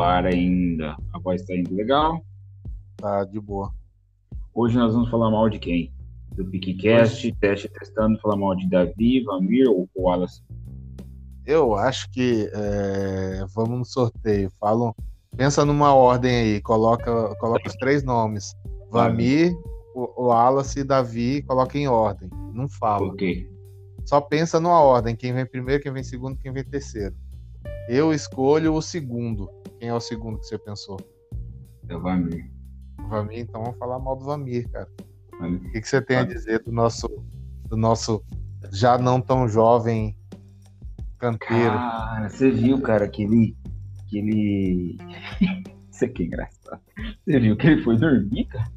ar ainda. A voz tá indo legal? Tá de boa. Hoje nós vamos falar mal de quem? Do PicCast, teste testando, falar mal de Davi, Vamir ou Wallace? Eu acho que é, vamos no sorteio. Falam, pensa numa ordem aí, coloca, coloca os três nomes. Vamir, o Wallace e Davi, coloca em ordem. Não fala. Ok. Só pensa numa ordem, quem vem primeiro, quem vem segundo, quem vem terceiro. Eu escolho o segundo. Quem é o segundo que você pensou? É o Vamir. Vamir, então vamos falar mal do Vamir, cara. O que, que você tem a dizer do nosso, do nosso já não tão jovem canteiro? Cara, você viu, cara, que ele. Que ele. Isso aqui é engraçado. Você viu que ele foi dormir, cara?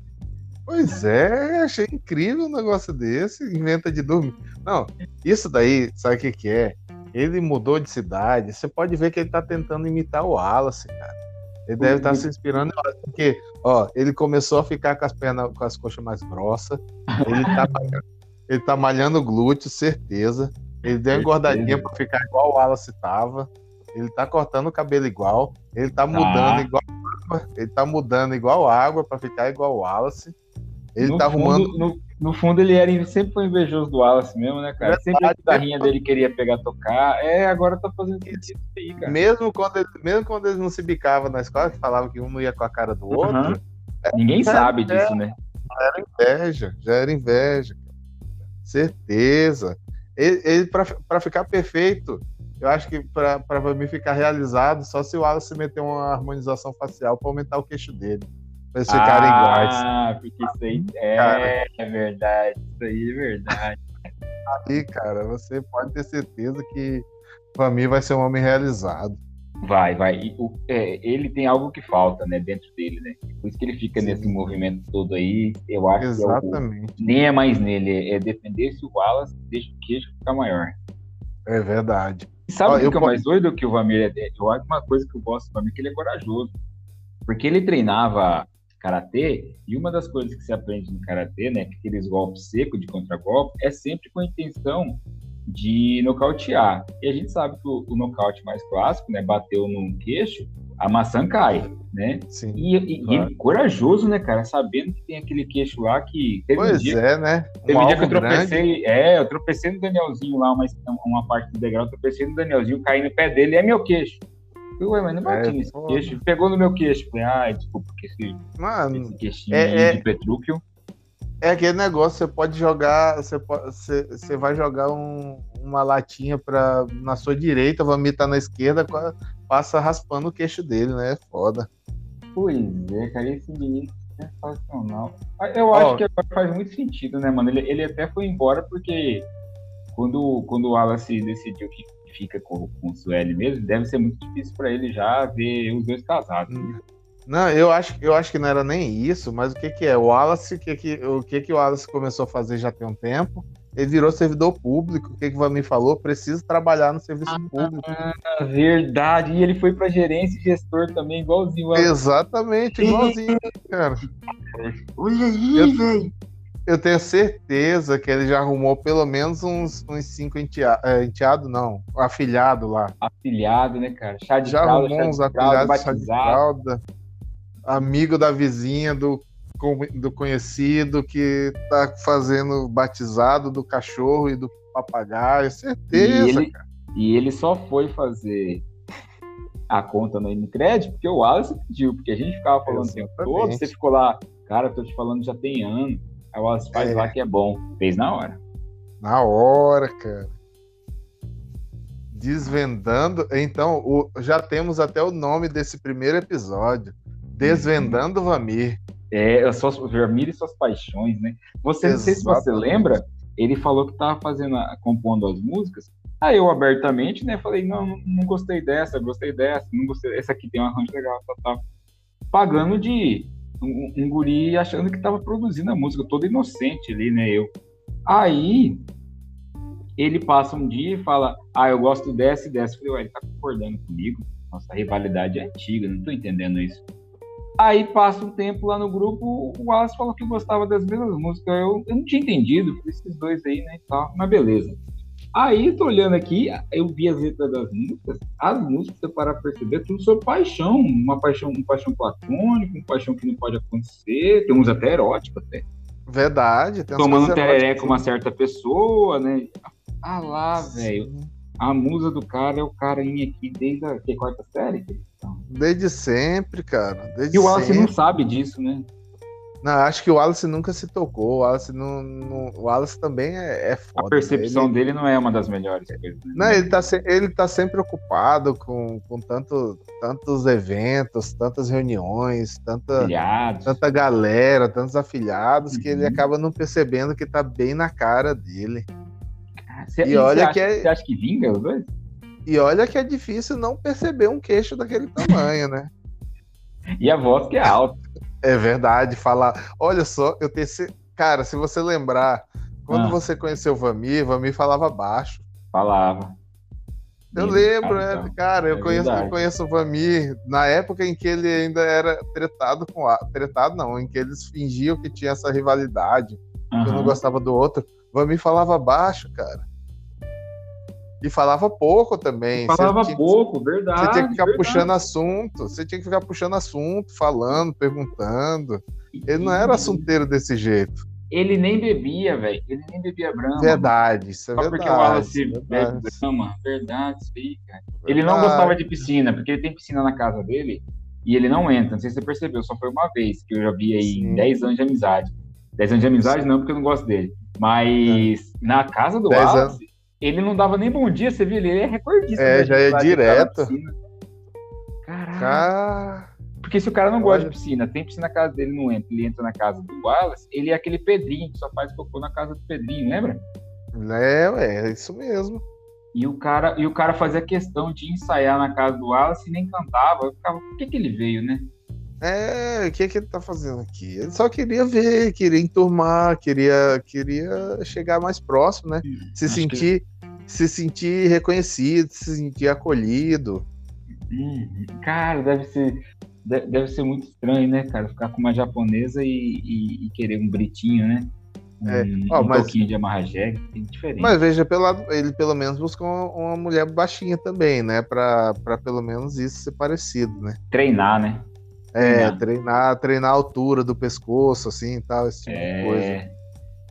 Pois é, achei incrível um negócio desse. Inventa de dormir. Não, isso daí, sabe o que, que é? Ele mudou de cidade. Você pode ver que ele tá tentando imitar o Wallace, cara. Ele deve estar tá se inspirando, porque, ó, ele começou a ficar com as pernas, com as coxas mais grossas. Ele tá, ele tá malhando glúteo, certeza. Ele deu engordadinha pra ficar igual o Wallace tava. Ele tá cortando o cabelo igual. Ele tá mudando igual água. Ele tá mudando igual água pra ficar igual o Wallace. Ele no tá fundo, arrumando. No, no, fundo, ele era, sempre foi invejoso do Wallace mesmo, né, cara? Verdade, sempre a guitarrinha dele queria pegar tocar. É, agora tá fazendo isso aí, cara. Mesmo quando, ele, mesmo quando eles não se bicavam na escola, que falavam que um não ia com a cara do outro. Uhum. Ninguém é, sabe é, disso, né? Já era inveja, já era inveja. Certeza. Ele, ele para ficar perfeito, eu acho que para mim ficar realizado, só se o Wallace meter uma harmonização facial para aumentar o queixo dele. Pra eles ficarem ah, iguais. Ah, porque isso aí é, é verdade. Isso aí é verdade. Aí, cara, você pode ter certeza que pra mim vai ser um homem realizado. Vai, vai. E, o, é, ele tem algo que falta, né, dentro dele, né? Por isso que ele fica Sim. nesse movimento todo aí. Eu acho Exatamente. que é o, nem é mais nele, é defender se o Wallace deixa o queixo ficar maior. É verdade. E sabe o que é mais doido que o Vamir é? Eu acho uma coisa que eu gosto do Vamir é que ele é corajoso. Porque ele treinava karatê, e uma das coisas que se aprende no karatê, né, aqueles golpes secos de contragolpe, é sempre com a intenção de nocautear. E a gente sabe que o, o nocaute mais clássico, né, bateu no queixo, a maçã cai, né? Sim, e, e, claro. e corajoso, né, cara, sabendo que tem aquele queixo lá que pois um dia, é, né? Um teve um dia que eu tropecei, grande. é, eu tropecei no Danielzinho lá, uma, uma parte do degrau, eu tropecei no Danielzinho, caí no pé dele, é meu queixo. Ué, mas não bati é, nesse pô. queixo. Pegou no meu queixo. Falei, ai, desculpa, porque esse, Mano, esse queixinho é, de Petrúquio. É aquele negócio, você pode jogar, você, pode, você, você vai jogar um, uma latinha pra, na sua direita, tá na esquerda, passa raspando o queixo dele, né? É foda. Pois é, cara, esse menino é sensacional. Eu acho oh. que agora faz muito sentido, né, mano? Ele, ele até foi embora porque quando, quando o Wallace decidiu que fica com, com o Sueli mesmo, deve ser muito difícil para ele já ver os dois casados. Né? Não, eu acho, eu acho que não era nem isso, mas o que, que é? O Wallace, o que, que, o que, que o Wallace começou a fazer já tem um tempo. Ele virou servidor público. O que, que o Vami falou? Precisa trabalhar no serviço ah, público. Verdade. E ele foi para gerência e gestor também, igualzinho. Exatamente, igualzinho, cara. Olha aí, velho eu tenho certeza que ele já arrumou pelo menos uns, uns cinco enteados, é, enteado não, afilhado lá. Afilhado, né, cara? Chá de já fralda, arrumou uns afilhados, chá de fralda, amigo da vizinha, do, do conhecido que tá fazendo batizado do cachorro e do papagaio, certeza, e ele, cara. E ele só foi fazer a conta no Unicred porque o Wallace pediu, porque a gente ficava falando o tempo todo, você ficou lá, cara, tô te falando já tem ano Aí o Wallace faz é. lá que é bom. Fez na hora. Na hora, cara. Desvendando. Então, o... já temos até o nome desse primeiro episódio. Desvendando uhum. Vamir. É, só Vamir e suas paixões, né? Você, Exatamente. não sei se você lembra, ele falou que tava fazendo, a, compondo as músicas. Aí eu abertamente, né, falei, não, não, não gostei dessa, gostei dessa, não gostei, essa aqui tem um arranjo legal, tá, tá. Pagando de um, um guri achando que estava produzindo a música, todo inocente ali, né? Eu. Aí ele passa um dia e fala: Ah, eu gosto dessa e dessa. Eu falei, ué, ele tá concordando comigo? Nossa, rivalidade é antiga, não tô entendendo isso. Aí passa um tempo lá no grupo, o Wallace falou que gostava das mesmas músicas. Eu, eu não tinha entendido, esses dois aí, né? Tal, mas beleza. Aí, tô olhando aqui, eu vi as letras das músicas, as músicas, você parar pra perceber, tudo sobre paixão, uma paixão, uma paixão platônica, uma paixão que não pode acontecer, tem uns até eróticos até. Verdade. Tomando tereré com uma certa pessoa, né? Ah lá, velho. A musa do cara é o carinha aqui desde a que, quarta série? Desde sempre, cara. Desde e o Wallace sempre. não sabe disso, né? Não, acho que o Wallace nunca se tocou. O Wallace, não, não o Wallace também é, é foda. A percepção ele... dele não é uma das melhores coisas. Né? Não, ele tá, ele tá sempre ocupado com, com tanto, tantos eventos, tantas reuniões, tanta, tanta galera, tantos afiliados, uhum. que ele uhum. acaba não percebendo que tá bem na cara dele. Cê, e, olha que é... Você acha que vinga os dois? E olha que é difícil não perceber um queixo daquele tamanho, né? e a voz que é alta. É verdade, falar. Olha só, eu tenho. Cara, se você lembrar, quando ah. você conheceu o Vamir, Vamir falava baixo. Falava. Eu lembro, né? Então. Cara, eu, é conheço, eu conheço o Vamir na época em que ele ainda era tretado com a. Tretado não, em que eles fingiam que tinha essa rivalidade, uhum. que um não gostava do outro. O Vamir falava baixo, cara. E falava pouco também. Falava tinha, pouco, verdade. Você tinha que ficar verdade. puxando assunto. Você tinha que ficar puxando assunto, falando, perguntando. Ele não era assunteiro desse jeito. Ele nem bebia, velho. Ele nem bebia brama. Verdade, isso é Só verdade. porque o Wallace bebe brama. Verdade, isso aí, cara. Ele não gostava de piscina, porque ele tem piscina na casa dele e ele não entra. Não sei se você percebeu, só foi uma vez que eu já vi aí Sim. 10 anos de amizade. 10 anos de amizade Sim. não, porque eu não gosto dele. Mas é. na casa do Wallace, anos. Ele não dava nem bom dia, você viu? Ele é recordista. É, já é direto. Caraca. Porque se o cara não gosta de piscina, tem piscina na casa dele, não entra, ele entra na casa do Wallace, ele é aquele Pedrinho que só faz cocô na casa do Pedrinho, lembra? É, é isso mesmo. E o cara, e o cara fazia questão de ensaiar na casa do Wallace e nem cantava. Eu ficava, por que, que ele veio, né? É, o que, que ele tá fazendo aqui? Ele só queria ver, queria enturmar, queria, queria chegar mais próximo, né? Se sentir, que... se sentir reconhecido, se sentir acolhido. Cara, deve ser, deve ser muito estranho, né, cara? Ficar com uma japonesa e, e, e querer um britinho, né? Um, é. oh, um mas, pouquinho de amarrajé, é diferente. Mas veja, pela, ele pelo menos buscou uma, uma, mulher baixinha também, né? Pra, pra pelo menos isso ser parecido, né? Treinar, né? É, treinar, treinar, treinar a altura do pescoço, assim, tal, esse tipo é... de coisa.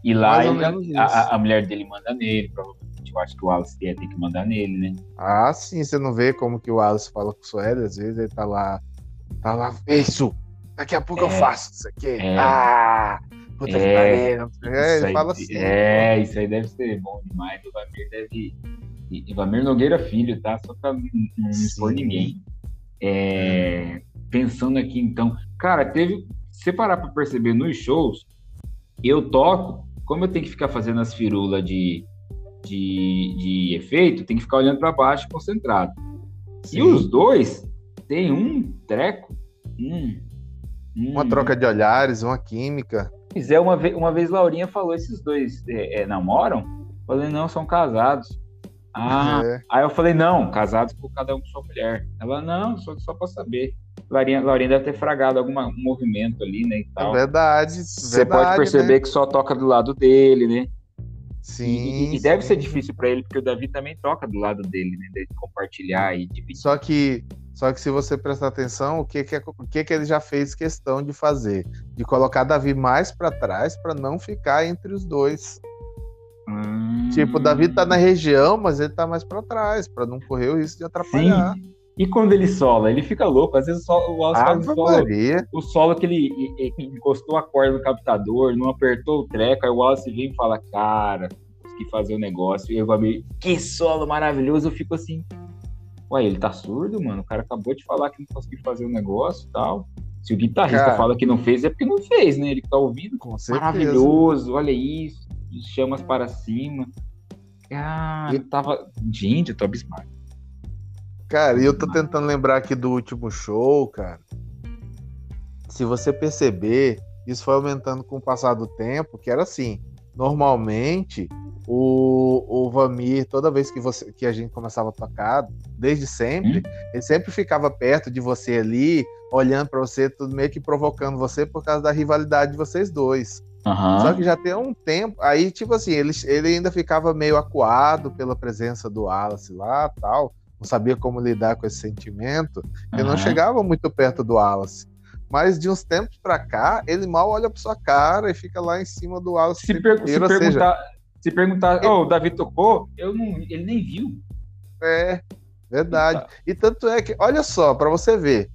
E lá ele, a, a, mulher dele manda nele, provavelmente. Eu acho que o Wallace ia ter que mandar nele, né? Ah, sim, você não vê como que o Wallace fala com o Sueli, às vezes ele tá lá, tá lá, isso, daqui a pouco é, eu faço isso aqui. É, ah, puta é, que pariu. É, ele fala assim. É, isso aí deve ser bom demais. O Vamir deve. E Vamir Nogueira Filho, tá? Só pra não expor ninguém. É, pensando aqui então, cara, teve. Se parar pra perceber nos shows, eu toco, como eu tenho que ficar fazendo as firulas de, de, de efeito, tem que ficar olhando para baixo concentrado. Sim. E os dois têm um treco. Hum, hum, uma troca de olhares, uma química. Pois é, uma vez, uma vez Laurinha falou: esses dois é, é, namoram? Eu falei, não, são casados. Ah, é. aí eu falei, não, casados por cada um com sua mulher. Ela, não, só, só para saber. Laurinha, Laurinha deve ter fragado algum movimento ali, né? E tal. É verdade. Você pode perceber né? que só toca do lado dele, né? Sim. E, e deve ser difícil para ele, porque o Davi também toca do lado dele, né? De compartilhar e dividir. Só que, só que se você prestar atenção, o que que, é, o que que ele já fez questão de fazer? De colocar Davi mais para trás para não ficar entre os dois. Hum... Tipo, o Davi tá na região, mas ele tá mais para trás, para não correr o risco de atrapalhar. Sim. E quando ele sola, ele fica louco. Às vezes o Wallace faz o solo, o solo que ele, encostou a corda no captador, não apertou o treco, aí o Wallace vem e fala, cara, consegui fazer o negócio. E eu vou que solo maravilhoso. Eu fico assim, ué, ele tá surdo, mano? O cara acabou de falar que não conseguiu fazer o negócio e tal. Se o guitarrista cara, fala que não fez, é porque não fez, né? Ele tá ouvindo. Com maravilhoso, olha isso. Chamas para cima. Ah, eu tava. Gente, eu tô abismado. Cara, e eu tô tentando lembrar aqui do último show, cara. Se você perceber, isso foi aumentando com o passar do tempo, que era assim. Normalmente, o, o Vamir, toda vez que, você, que a gente começava a tocar, desde sempre, hum? ele sempre ficava perto de você ali, olhando para você, tudo meio que provocando você por causa da rivalidade de vocês dois. Uhum. Só que já tem um tempo. Aí, tipo assim, ele, ele ainda ficava meio acuado pela presença do Wallace lá tal. Não sabia como lidar com esse sentimento. Uhum. não chegava muito perto do Wallace. Mas de uns tempos pra cá, ele mal olha pra sua cara e fica lá em cima do Wallace. Se, per se perguntar, seja, se perguntar, oh, o Davi tocou, eu não, ele nem viu. É, verdade. Eita. E tanto é que, olha só, para você ver,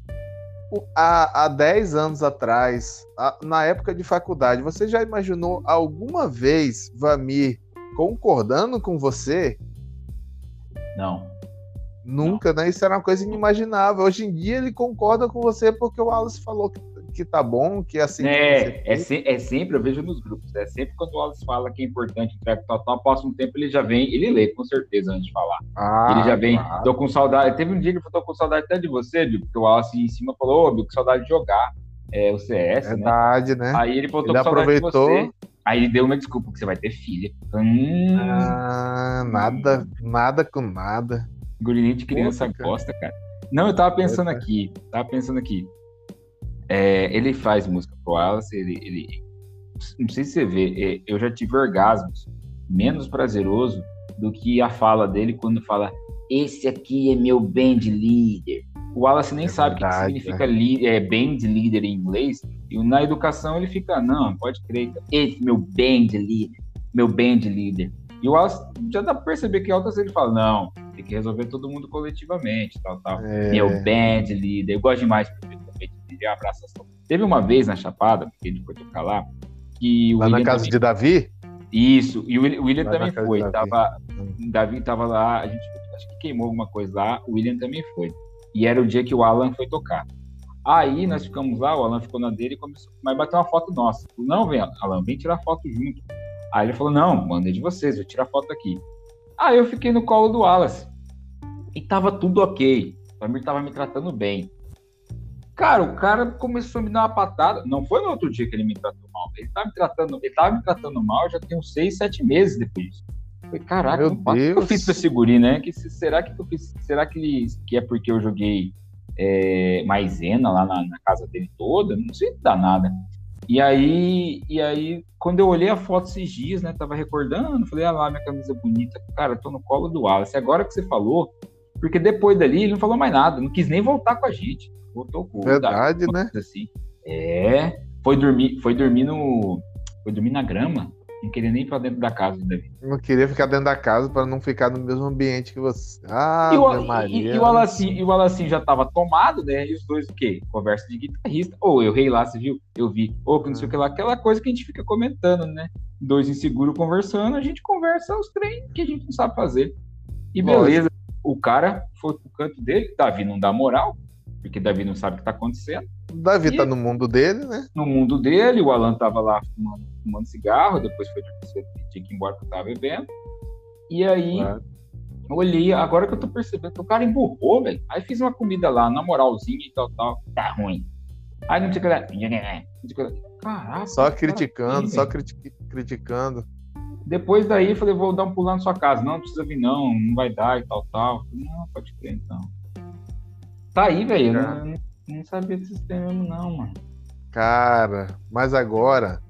há, há 10 anos atrás, na época de faculdade, você já imaginou alguma vez Vamir concordando com você? Não. Nunca, Não. né? Isso era uma coisa inimaginável. Hoje em dia ele concorda com você porque o Wallace falou que que tá bom, que é assim. É, é, se, é, sempre, eu vejo nos grupos, é sempre quando o Wallace fala que é importante com tal, tal, próximo tempo ele já vem, ele lê com certeza antes de falar. Ah, ele já vem, claro. tô com saudade. Teve um dia que eu tô com saudade até de você, porque o Wallace em cima falou, ô, oh, com saudade de jogar é, o CS, né? Verdade, né? né? Aí ele tô ele com saudade aproveitou... de você. Aí ele deu uma desculpa que você vai ter filha. Hum, ah, nada, nada com nada. Gurinete de criança Poxa, gosta, cara. Não, eu tava pensando aqui, tava pensando aqui. É, ele faz música pro Wallace, ele, ele, não sei se você vê, é, eu já tive orgasmos menos prazeroso do que a fala dele quando fala esse aqui é meu band leader. O Wallace nem é sabe o que significa né? é, band leader em inglês, e na educação ele fica, não, pode crer, esse meu band leader, meu band leader. E o Wallace já dá pra perceber que altas ele fala, não, tem que resolver todo mundo coletivamente, tal, tal. É... Meu band leader, eu gosto demais de abraçação. Teve uma vez na Chapada, porque ele foi tocar lá, que o Lá William na casa também... de Davi? Isso, e o William, também foi. Davi. Tava. Davi tava lá, a gente acho que queimou alguma coisa lá, o William também foi. E era o dia que o Alan foi tocar. Aí nós ficamos lá, o Alan ficou na dele e começou, mas bateu uma foto nossa. Falei, não, vem, Alan, vem tirar foto junto. Aí ele falou, não, mandei de vocês, vou tirar foto aqui. Aí eu fiquei no colo do Wallace. E tava tudo ok. O Samir tava me tratando bem. Cara, o cara começou a me dar uma patada. Não foi no outro dia que ele me tratou mal. Ele tava me tratando, ele tava me tratando mal já tem uns seis, sete meses depois disso. falei, caraca, o que eu fiz pra esse guri, né? Que, será que eu fiz, será que, que é porque eu joguei é, maisena lá na, na, casa dele toda? Não sei dar nada. E aí, e aí, quando eu olhei a foto esses dias, né? Tava recordando, falei, ah lá, minha camisa bonita. Cara, tô no colo do Wallace. Agora que você falou, porque depois dali ele não falou mais nada, não quis nem voltar com a gente. Voltou com Verdade, né? Assim. É. Foi dormir, foi dormir no. Foi dormir na grama. Não queria nem ir pra dentro da casa, Davi. Não queria ficar dentro da casa para não ficar no mesmo ambiente que você. Ah, e o, Maria. E, e, o Alacim, e o Alacim já tava tomado, né? E os dois o quê? Conversa de guitarrista. Ou oh, eu rei lá, você viu? Eu vi. Ou oh, não sei o que lá. Aquela coisa que a gente fica comentando, né? Dois inseguros conversando, a gente conversa os trem que a gente não sabe fazer. E beleza. O cara foi pro canto dele, Davi não dá moral, porque Davi não sabe o que está acontecendo. Davi está no mundo dele, né? No mundo dele, o Alan estava lá fumando, fumando, cigarro, depois foi tinha que ir embora porque estava bebendo. E aí, claro. olhei, agora que eu tô percebendo que o cara emburrou, velho. Aí fiz uma comida lá, na moralzinha e tal, tal, tá ruim. Aí não tinha que. Caraca. Só criticando, só criticando. Depois daí, falei, vou dar um pulo na sua casa. Não, não precisa vir, não, não vai dar e tal, tal. Não, pode crer então. Tá aí, velho. Não, não sabia desse sistema não, mano. Cara, mas agora.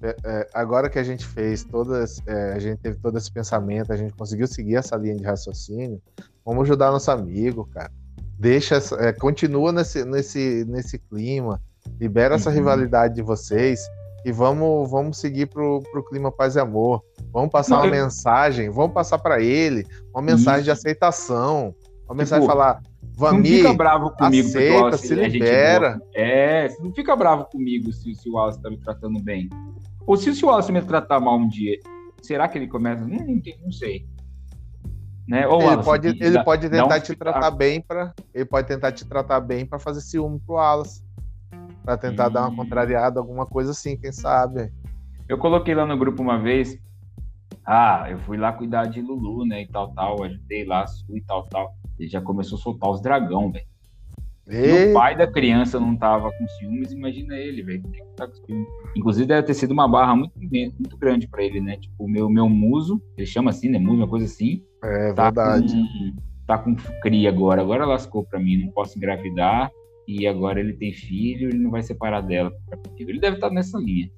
É, é, agora que a gente fez todas. É, a gente teve todo esse pensamento, a gente conseguiu seguir essa linha de raciocínio. Vamos ajudar nosso amigo, cara. Deixa. É, continua nesse, nesse, nesse clima. Libera essa uhum. rivalidade de vocês e vamos, vamos seguir pro, pro clima paz e amor. Vamos passar Não, uma eu... mensagem, vamos passar para ele uma mensagem Isso. de aceitação, uma mensagem tipo, falar: Vamir, não fica bravo comigo, aceita, Wallace, se libera. É, não fica bravo comigo se, se o Wallace tá me tratando bem. Ou se, se o Wallace me tratar mal um dia, será que ele começa? Não, não, não sei. Né? Ou, ele Wallace, pode, ele dá, pode tentar te tratar bem para, ele pode tentar te tratar bem para fazer ciúme pro Wallace, para tentar dar uma contrariada, alguma coisa assim, quem sabe. Eu coloquei lá no grupo uma vez, ah, eu fui lá cuidar de Lulu, né, e tal, tal, ajudei lá, e tal, tal. Ele já começou a soltar os dragão, velho. O pai da criança não tava com ciúmes, imagina ele, velho. Tá Inclusive, deve ter sido uma barra muito, muito grande para ele, né? Tipo, o meu, meu muso, ele chama assim, né? Muso, uma coisa assim. É tá verdade. Com, tá com cria agora. Agora lascou para mim, não posso engravidar. E agora ele tem filho, ele não vai separar dela. Ele deve estar tá nessa linha.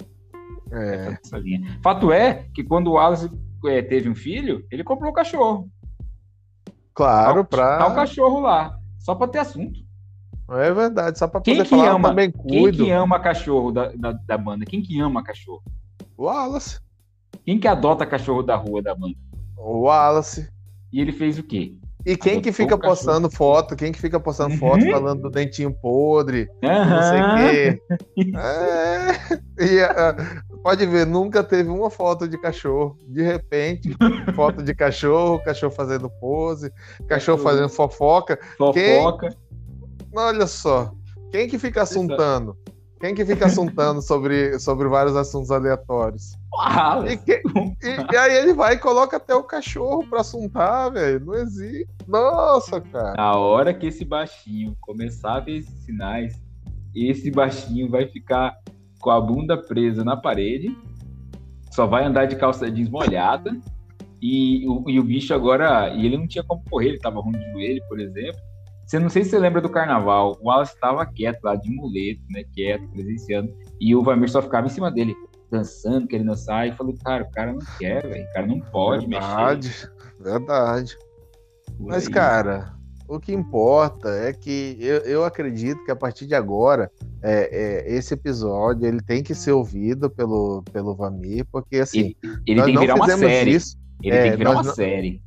É. Fato é que quando o Wallace é, teve um filho, ele comprou o cachorro. Claro, Tá, pra. tá o cachorro lá, só pra ter assunto. É verdade, só pra Quem poder que falar, ama? também Quem cuido. que ama cachorro da, da, da banda? Quem que ama cachorro? O Wallace. Quem que adota cachorro da rua da banda? O Wallace. E ele fez o quê? E quem que Adotou fica o cachorro. postando foto? Quem que fica postando Uhum. foto falando do dentinho podre? Não sei o quê. É. E, ah, pode ver, nunca teve uma foto de cachorro. De repente, foto de cachorro, cachorro fazendo pose, cachorro fazendo fofoca. Fofoca. Olha só, quem que fica assuntando? Quem que fica assuntando sobre, sobre vários assuntos aleatórios? E, que- e- e aí ele vai e coloca até o cachorro pra assuntar, velho. Não existe. Nossa, cara. Na hora que esse baixinho começar a ver esses sinais, esse baixinho vai ficar com a bunda presa na parede, só vai andar de calça jeans molhada, e o, e o bicho agora. E ele não tinha como correr, ele tava ruim de joelho, por exemplo. Você não sei se você lembra do carnaval, o Wallace estava quieto lá, de muleto, né? Quieto, presenciando, e o Vamir só ficava em cima dele, dançando, querendo dançar, e falou, cara, o cara não quer, velho, o cara não pode mexer. verdade, verdade. Mas, aí. cara, o que importa é que eu, eu acredito que a partir de agora, é, é, esse episódio ele tem que ser ouvido pelo, pelo Vamir, porque assim. ele, ele tem que virar uma série. isso. Ele É, tem que virar uma não- série.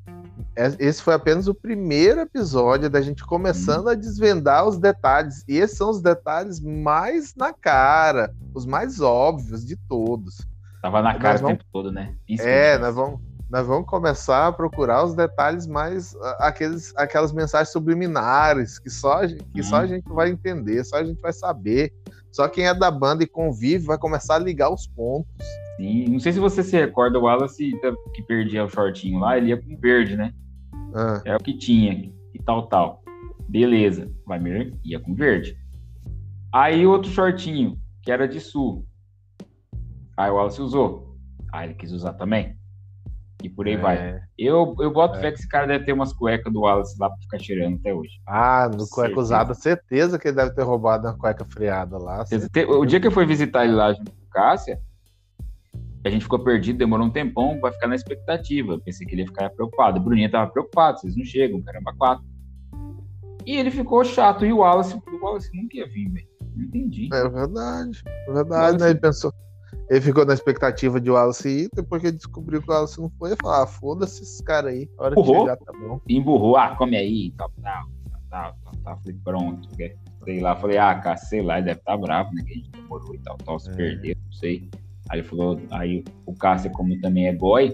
É- Esse foi apenas o primeiro episódio da gente começando a desvendar os detalhes. E esses são os detalhes mais na cara, os mais óbvios de todos. Tava na cara Nós o vamos- tempo todo, né? Isso É, que- nós vamos, nós vamos começar a procurar os detalhes mais. ah, Aqueles, aquelas mensagens subliminares que, só, a gente- que só a Uhum. gente vai entender, só a gente vai saber. Só quem é da banda e convive vai começar a ligar os pontos. Sim. Não sei se você se recorda, o Wallace que perdia o shortinho lá, ele ia com verde, né? Ah, É o que tinha, e tal, tal. Beleza. Vai ia com verde. Aí outro shortinho, que era de sul. Aí o Wallace usou. Aí ele quis usar também. E por aí é. vai. Eu, eu boto É. fé que esse cara deve ter umas cuecas do Wallace lá pra ficar tirando até hoje. Ah, no cueca Certeza. usada, certeza que ele deve ter roubado uma cueca freada lá. O dia que eu fui visitar ele lá junto com o Cássia, a gente ficou perdido, demorou um tempão, vai ficar na expectativa. Pensei que ele ia ficar preocupado. O Bruninho tava preocupado, vocês não chegam, caramba, quatro. E ele ficou chato. E o Wallace, o Wallace nunca ia vir, velho. Não entendi. É verdade, é verdade, Wallace- né? Ele pensou. Ele ficou na expectativa de o Wallace ir, depois que ele descobriu que o Wallace não foi, ele falou: ah, foda-se esses caras aí. A hora que Empurrou? chegar tá bom. Emburrou, ah, come aí, tal, tal, tal, tal. Falei, pronto. né? Sei lá, falei, ah, cara, sei lá, ele deve estar bravo, né? Que a gente demorou e tal, tal, se É. perdeu, não sei. Aí ele falou, aí o Cássio, como também é boy,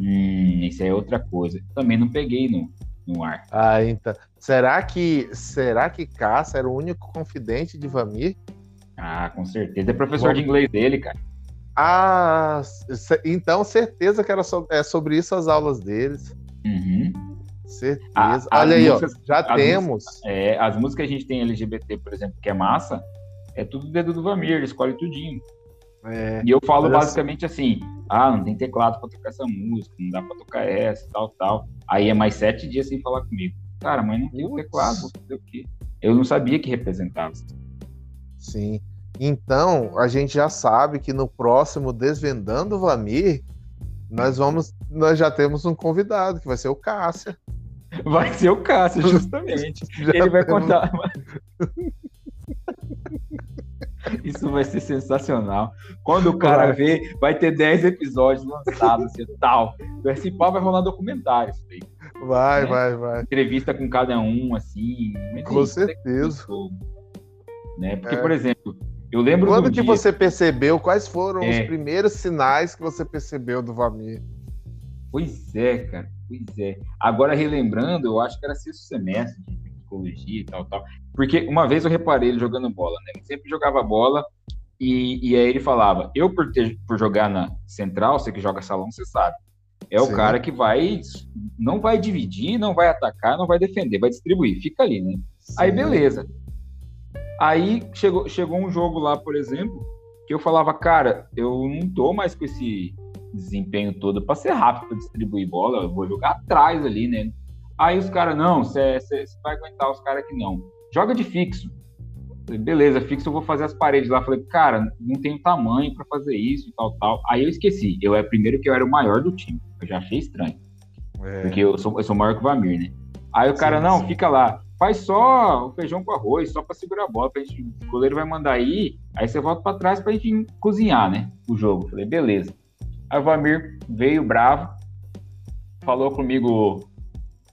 hum, isso é outra coisa. Também não peguei no, no ar. Ah, então. Será que, será que Caça era o único confidente de Vamir? Ah, com certeza. É professor Bom. de inglês dele, cara. Ah, então certeza que era so- é sobre isso as aulas deles. Uhum. Certeza. A- Olha aí, ó, músicas- já as temos. É, as músicas que a gente tem LGBT, por exemplo, que é massa, é tudo dedo do Vamir, ele escolhe tudinho. É, E eu falo basicamente assim: ah, não tem teclado pra tocar essa música, não dá pra tocar essa, tal, tal. Aí é mais sete dias sem falar comigo. Cara, mas não tem o teclado, vou fazer o quê? Eu não sabia que representava. sim. Então, a gente já sabe que no próximo Desvendando Vamir, nós vamos, nós já temos um convidado, que vai ser o Cássia. Vai ser o Cássio, justamente. Ele vai temos- contar. Isso vai ser sensacional. Quando o cara Vai. vê, vai ter 10 episódios lançados, assim, tal. Esse pau vai rolar documentário. isso aí. Vai, É. vai, vai. Entrevista com cada um, assim. Com certeza. Né? Porque, É. por exemplo, eu lembro Quando do que dia... você percebeu? Quais foram É. os primeiros sinais que você percebeu do Vamir? Pois é, cara. Pois é. Agora, relembrando, eu acho que era sexto semestre de psicologia e tal, tal. Porque uma vez eu reparei ele jogando bola, né? Ele sempre jogava bola e, e aí ele falava, eu por, ter, por jogar na central, você que joga salão, você sabe. É o Sim. cara que vai, não vai dividir, não vai atacar, não vai defender, vai distribuir, fica ali, né? Aí Sim. beleza. Aí chegou, chegou um jogo lá, por exemplo, que eu falava, cara, eu não tô mais com esse desempenho todo pra ser rápido pra distribuir bola, eu vou jogar atrás ali, né? Aí os caras, não, você vai aguentar os caras que não. Joga de fixo. Beleza, fixo, eu vou fazer as paredes lá. Falei, cara, não tenho tamanho para fazer isso e tal, tal. Aí eu esqueci. Eu era primeiro que eu era o maior do time. Eu já achei estranho. É. Porque eu sou, eu sou maior que o Vamir, né? Aí o cara, sim, não, sim. fica lá. Faz só o feijão com arroz, só para segurar a bola. Pra gente, o goleiro vai mandar aí, aí você volta para trás pra gente cozinhar, né? O jogo. Falei, beleza. Aí o Vamir veio bravo, falou comigo,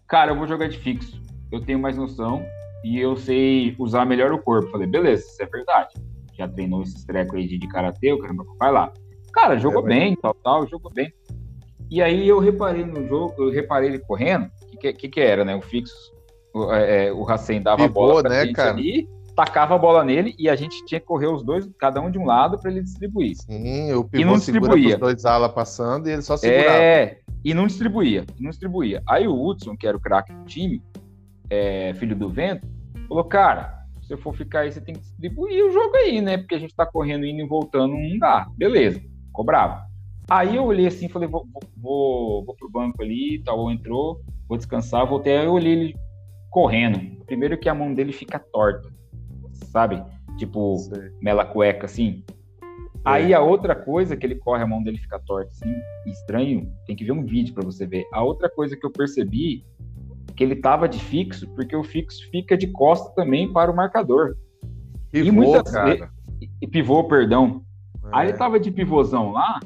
cara, eu vou jogar de fixo. Eu tenho mais noção e eu sei usar melhor o corpo. Falei, beleza, isso é verdade. Já treinou esses trecos aí de, karatê, o caramba, vai lá. Cara, jogou é, bem, tal, tal, jogou bem. E aí eu reparei no jogo, eu reparei ele correndo, o que, que, que, era, né? O fixo, o, é, é o dava Pivô, a bola pra né, gente cara? ali, tacava a bola nele e a gente tinha que correr os dois, cada um de um lado para ele distribuir. Sim, o pivô e não distribuía. os dois alas passando e ele só segurava. É, e não distribuía, não distribuía. Aí o Hudson, que era o craque do time, é, filho do vento, falou, cara, se você for ficar aí, você tem que distribuir o jogo aí, né? Porque a gente tá correndo, indo e voltando, não dá. Beleza, cobrava. Aí eu olhei assim, falei, vou, vou, vou pro banco ali, tal, entrou, vou descansar, voltei, aí eu olhei ele correndo. Primeiro que a mão dele fica torta, sabe? Tipo, Sei. mela cueca, assim. É. Aí a outra coisa que ele corre, a mão dele fica torta, assim, estranho, tem que ver um vídeo para você ver. A outra coisa que eu percebi que ele tava de fixo, porque o fixo fica de costa também para o marcador. Pivô, e muitas cara. E, pivô, perdão. É. Aí ele tava de pivôzão lá,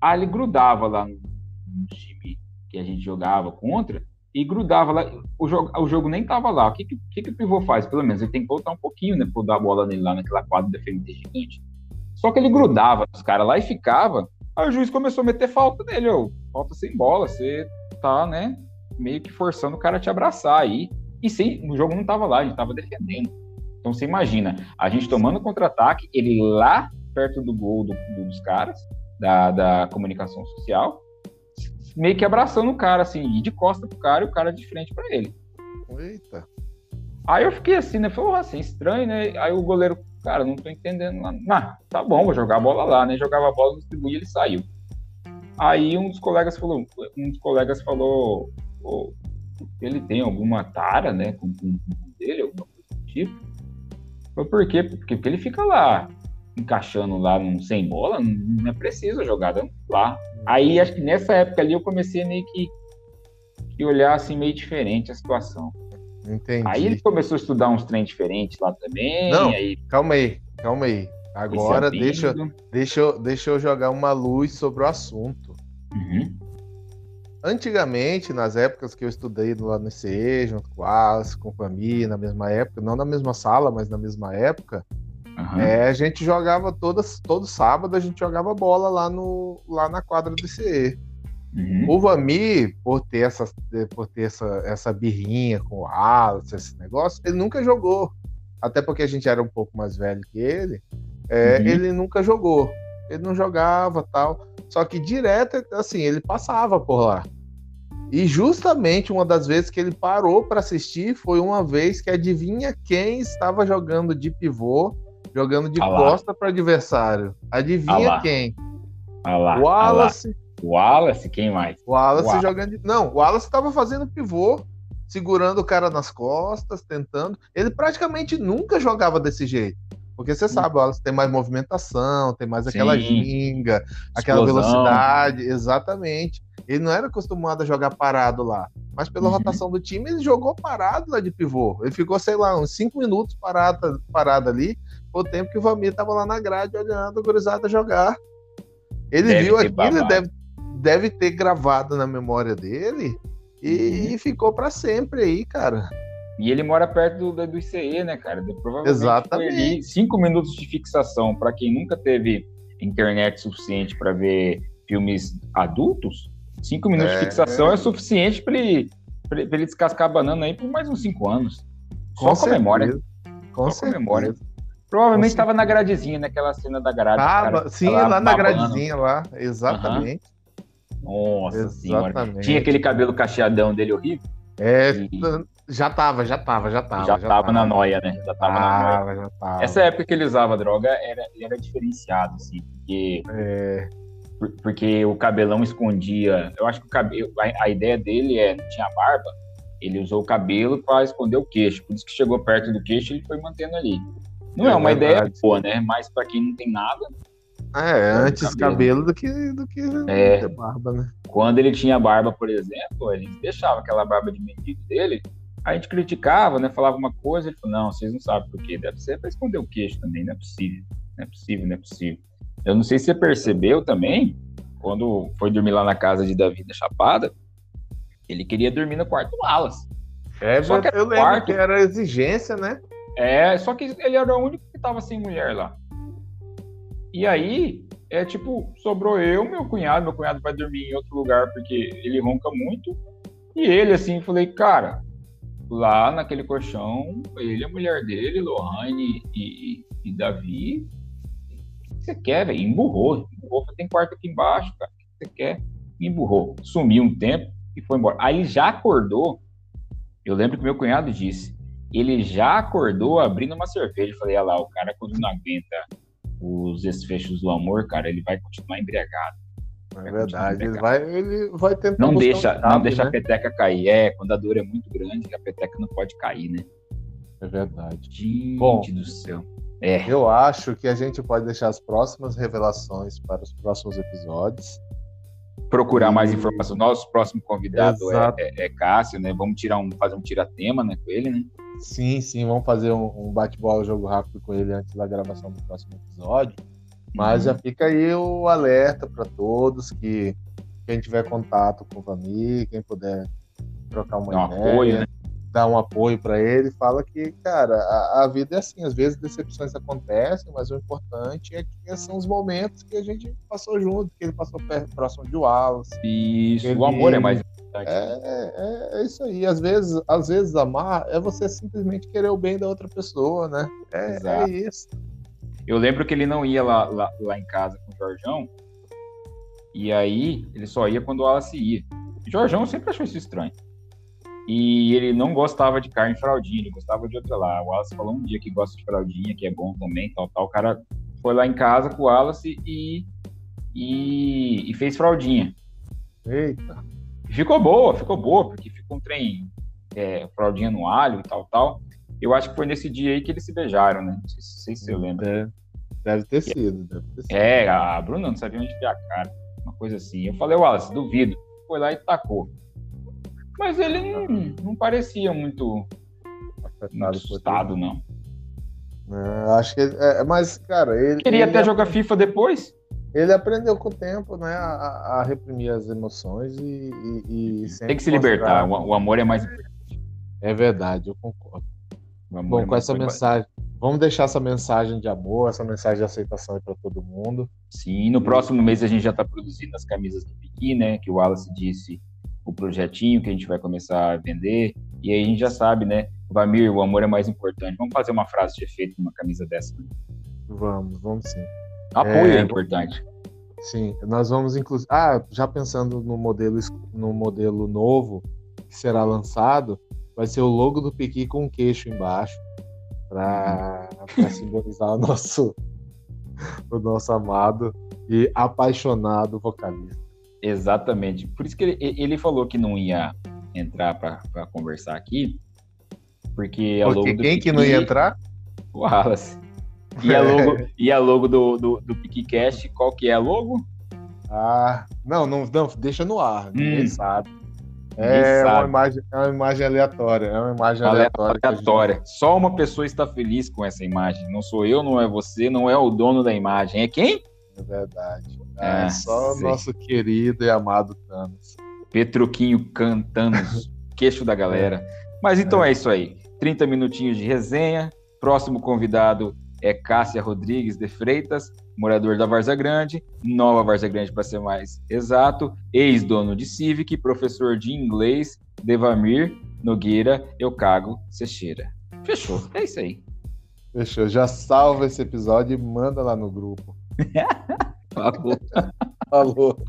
aí ele grudava lá no time que a gente jogava contra, e grudava lá. O jogo, o jogo nem tava lá. O que, que, que o pivô faz? Pelo menos ele tem que voltar um pouquinho, né? Pra dar a bola nele lá naquela quadra defendida gigante. Só que ele grudava os caras lá e ficava. Aí o juiz começou a meter falta nele, ó. Falta sem bola, você tá, né? Meio que forçando o cara a te abraçar aí. E sim, o jogo não tava lá, a gente tava defendendo. Então você imagina, a gente tomando contra-ataque, ele lá perto do gol do, do, dos caras, da, da comunicação social, meio que abraçando o cara, assim, e de costa pro cara e o cara de frente para ele. Eita. Aí eu fiquei assim, né? Falei, assim, estranho, né? Aí o goleiro Cara, não tô entendendo lá. Tá bom, vou jogar a bola lá, né? Jogava a bola, distribuía, ele saiu. Aí um dos colegas falou, um dos colegas falou, oh, ele tem alguma tara, né, com, com, com dele, alguma coisa do tipo. Falei, por quê? Porque, porque ele fica lá encaixando lá num, sem bola, não, é preciso jogar lá. Aí acho que nessa época ali eu comecei a meio que, que olhar assim meio diferente a situação. Entendi. Aí ele começou a estudar uns trem diferentes lá também. Não, aí... calma aí, calma aí. Agora deixa, deixa, deixa eu jogar uma luz sobre o assunto. Uhum. Antigamente, nas épocas que eu estudei lá no ICE, junto com o Alice, com a Fami, na mesma época, não na mesma sala, mas na mesma época, uhum. é, a gente jogava todas, todo sábado, a gente jogava bola lá, no, lá na quadra do ICE. Uhum. O Vami, por ter, essa, por ter essa, essa birrinha com o Alice, esse negócio, ele nunca jogou. Até porque a gente era um pouco mais velho que ele, é, uhum. ele nunca jogou. Ele não jogava tal. Só que direto, assim, ele passava por lá. E justamente uma das vezes que ele parou para assistir foi uma vez que adivinha quem estava jogando de pivô, jogando de Alá. costa para adversário. Adivinha Alá. quem? Alá. O Wallace o Wallace, quem mais? O Wallace, jogando. Não, o Wallace estava fazendo pivô, segurando o cara nas costas, tentando. Ele praticamente nunca jogava desse jeito. Porque você sabe, o Wallace tem mais movimentação, tem mais aquela Sim. ginga, aquela velocidade. Exatamente. Ele não era acostumado a jogar parado lá. Mas pela uhum. rotação do time, ele jogou parado lá de pivô. Ele ficou, sei lá, uns cinco minutos parado, parado ali. Foi o tempo que o Vamir estava lá na grade olhando a gurizada jogar. Ele deve viu aquilo e deve deve ter gravado na memória dele e, uhum. ficou para sempre aí, cara. E ele mora perto do, do ICE, né, cara? Provavelmente Exatamente. Ali, cinco minutos de fixação para quem nunca teve internet suficiente para ver filmes adultos. Cinco minutos é, de fixação é, suficiente para ele, ele descascar a banana aí por mais uns cinco anos. Só com, com a memória. Com Só certeza. com a memória. Provavelmente estava na gradezinha, naquela cena da grade. Tava, sim, lá, lá na gradezinha lá, exatamente. Uhum. Nossa Exatamente. senhora. Tinha aquele cabelo cacheadão dele horrível. É, e... já tava, já tava, já tava. Já, já tava, tava, na noia, né? Já tava, tava na noia. Já tava. Essa época que ele usava droga era, era diferenciado, assim, porque. É... Porque o cabelão escondia. Eu acho que o cabelo, a, a ideia dele é, não tinha barba, ele usou o cabelo para esconder o queixo. Por isso que chegou perto do queixo ele foi mantendo ali. Não é, é uma verdade. ideia boa, né? Mas para quem não tem nada. É, antes cabelo, cabelo do que, do que é, barba, né? Quando ele tinha barba, por exemplo, a gente deixava aquela barba de mendigo dele, a gente criticava, né? Falava uma coisa, ele falou, não, vocês não sabem por quê. Deve ser para esconder o queixo também, não é possível. Não é possível, não é possível. Eu não sei se você percebeu também, quando foi dormir lá na casa de Davi da Chapada, ele queria dormir no quarto do Wallace. É, só que eu lembro quarto... que era exigência, né? É, só que ele era o único que tava sem mulher lá. E aí, é tipo, sobrou eu, meu cunhado, meu cunhado vai dormir em outro lugar porque ele ronca muito. E ele, assim, falei, cara, lá naquele colchão, ele, a mulher dele, Lohane e, e, e Davi, o que você quer, velho? Emburrou, emburrou, tem quarto aqui embaixo, cara, o que você quer? Emburrou, sumiu um tempo e foi embora. Aí já acordou, eu lembro que meu cunhado disse, ele já acordou abrindo uma cerveja. Eu falei, olha lá, o cara quando não aguenta os desfechos do amor, cara, ele vai continuar embriagado. É verdade, ele vai, ele vai tentar. Não deixa, um não deixa né? a peteca cair. É, quando a dor é muito grande, a peteca não pode cair, né? É verdade. Gente Bom, do céu. É. Eu acho que a gente pode deixar as próximas revelações para os próximos episódios. Procurar e... mais informação. Nosso próximo convidado é, é, é, Cássio, né? Vamos tirar um, fazer um tiratema né, com ele, né? Sim, sim, vamos fazer um, um bate-bola, jogo rápido com ele antes da gravação do próximo episódio. Mas uhum. já fica aí o alerta para todos que quem tiver contato com o Vami, quem puder trocar uma Dá ideia, um apoio, né? dar um apoio para ele, fala que, cara, a, a, vida é assim, às vezes decepções acontecem, mas o importante é que são os momentos que a gente passou junto, que ele passou perto, próximo de Wallace. Isso, ele, o amor é mais é, é, é, isso aí. Às vezes, às vezes amar é você simplesmente querer o bem da outra pessoa, né? É, é isso. Eu lembro que ele não ia lá, lá, lá, em casa com o Jorjão, e aí ele só ia quando o Wallace ia. O Jorjão sempre achou isso estranho. E ele não gostava de carne fraldinha, ele gostava de outra lá. O Wallace falou um dia que gosta de fraldinha, que é bom também, tal, tal. O cara foi lá em casa com o Wallace e, e, e fez fraldinha. Eita. Ficou boa, ficou boa, porque ficou um trem é, fraldinha no alho e tal, tal. Eu acho que foi nesse dia aí que eles se beijaram, né? Não sei, sei se você lembra. É, deve ter sido, deve ter sido. É, a Bruna não sabia onde a cara, uma coisa assim. Eu falei, Wallace, duvido. Foi lá e tacou. Mas ele não, não parecia muito assustado, não. É, acho que, é, mas, cara, ele. Queria ele até jogar FIFA depois? Ele aprendeu com o tempo, né, a, a reprimir as emoções e, e, e Tem que se libertar, o, o, amor é mais É verdade, eu concordo. Bom, é com essa mensagem, vamos deixar essa mensagem de amor, essa mensagem de aceitação para todo mundo. Sim, no próximo mês a gente já está produzindo as camisas do Piqui, né, que o Wallace disse o projetinho que a gente vai começar a vender, e aí a gente já sabe, né, Vamir, o amor é mais importante. Vamos fazer uma frase de efeito numa camisa dessa. Né? Vamos, vamos sim. Apoio é, é importante. Sim, nós vamos inclusive. Ah, já pensando no modelo, no modelo novo que será lançado, vai ser o logo do Piqui com um queixo embaixo para simbolizar o nosso, o nosso amado e apaixonado vocalista. Exatamente. Por isso que ele, ele falou que não ia entrar para conversar aqui, porque a logo quem Piqui, que não ia entrar? O Wallace. E a logo, e a logo do, do, do PicCast, qual que é a logo? Ah, não, não, não deixa no ar, ninguém hum. sabe. É uma, imagem, é uma imagem aleatória, é uma imagem aleatória. aleatória. Gente... Só uma pessoa está feliz com essa imagem. Não sou eu, não é você, não é o dono da imagem. É quem? É verdade. É, é só o nosso querido e amado Thanos. Petruquinho cantando, queixo da galera. Mas então é. é isso aí. 30 minutinhos de resenha. Próximo convidado é Cássia Rodrigues de Freitas, morador da Varza Grande, Nova Varza Grande para ser mais exato, ex-dono de Civic, professor de inglês, Devamir Nogueira Eucago Seixeira. Fechou, é isso aí. Fechou, já salva esse episódio e manda lá no grupo. Falou. Falou.